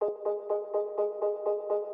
スイッチ!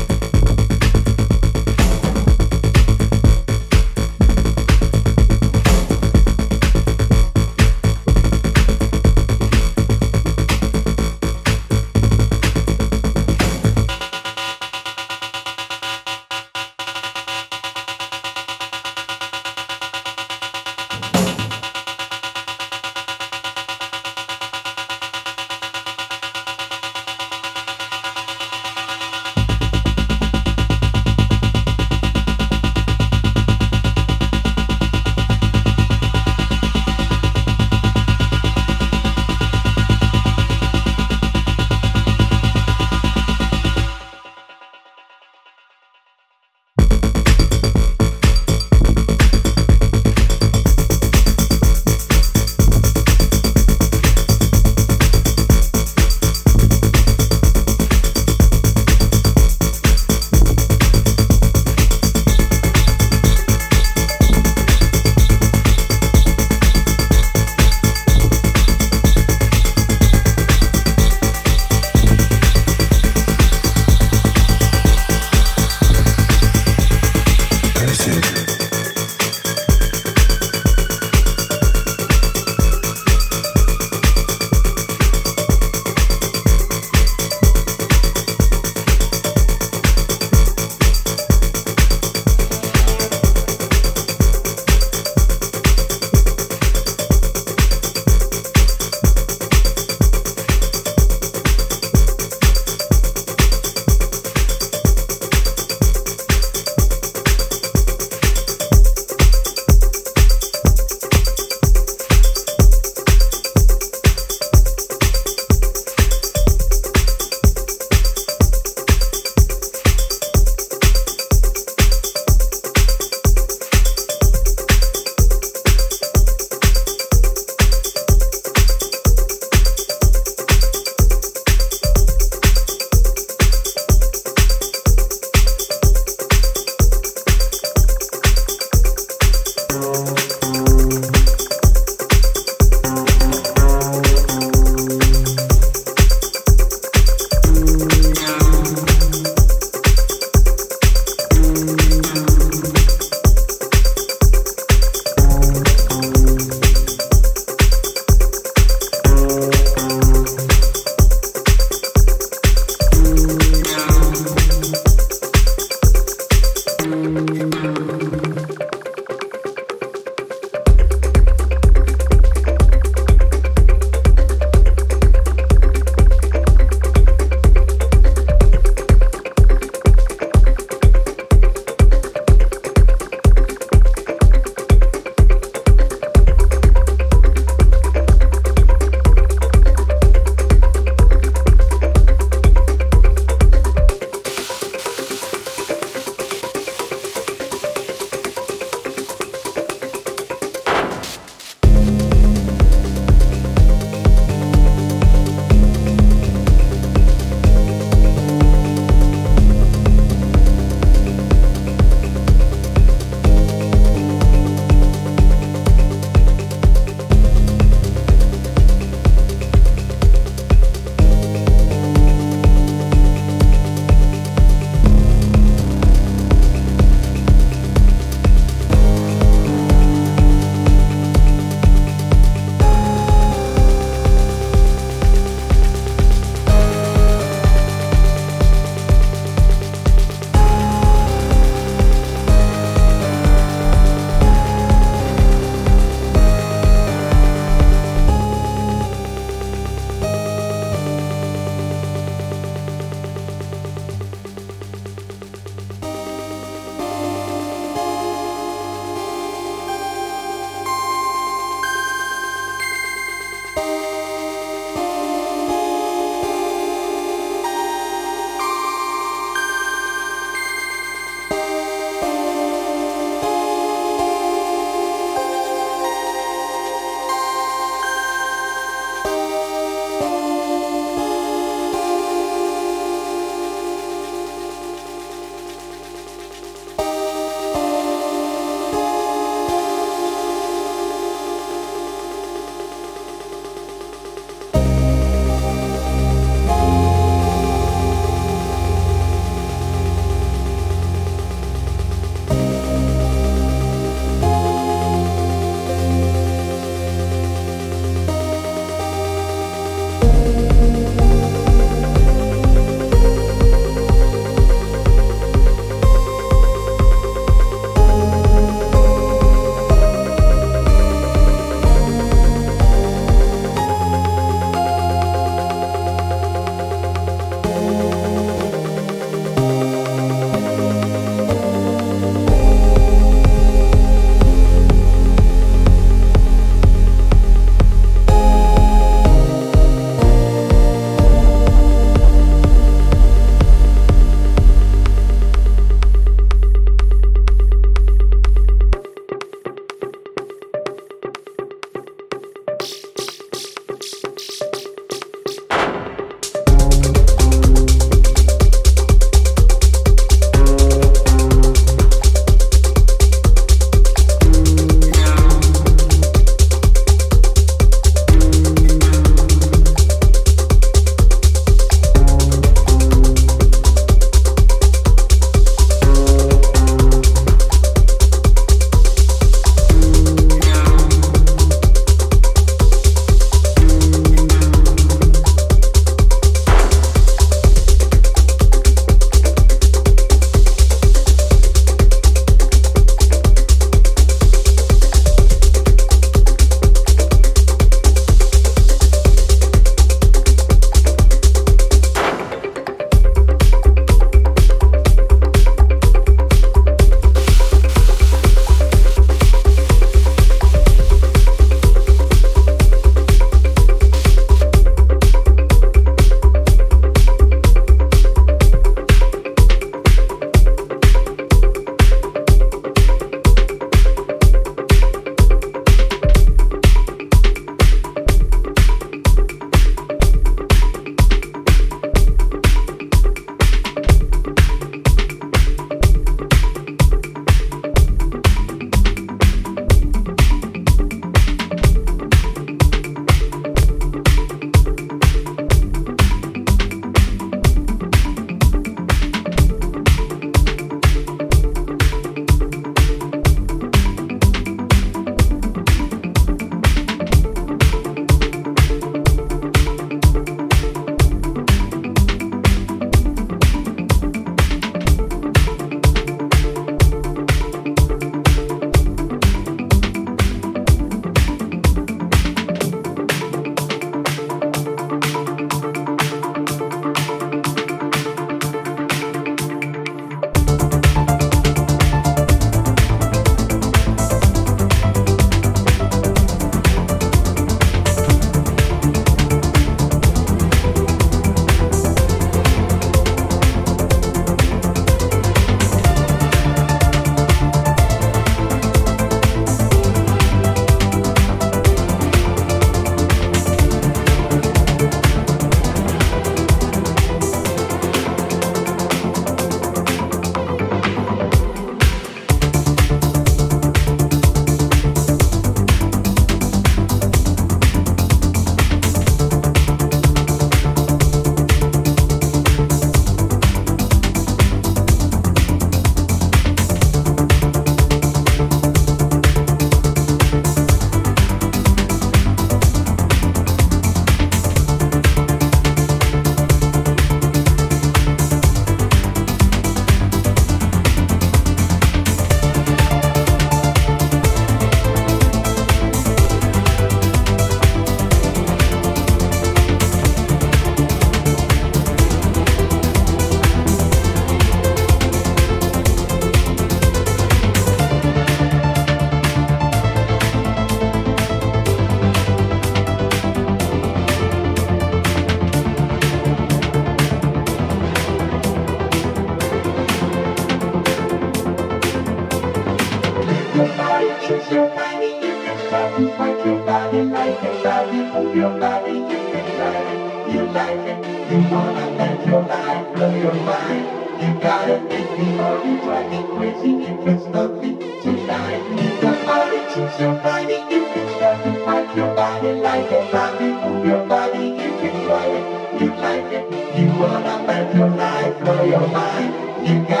Me or you drive me crazy if it's lovely tonight. Move your body, choose your body, you can start to fight your body like a zombie. Move your body, you can try it. You like it, you wanna let your life blow your mind. You gotta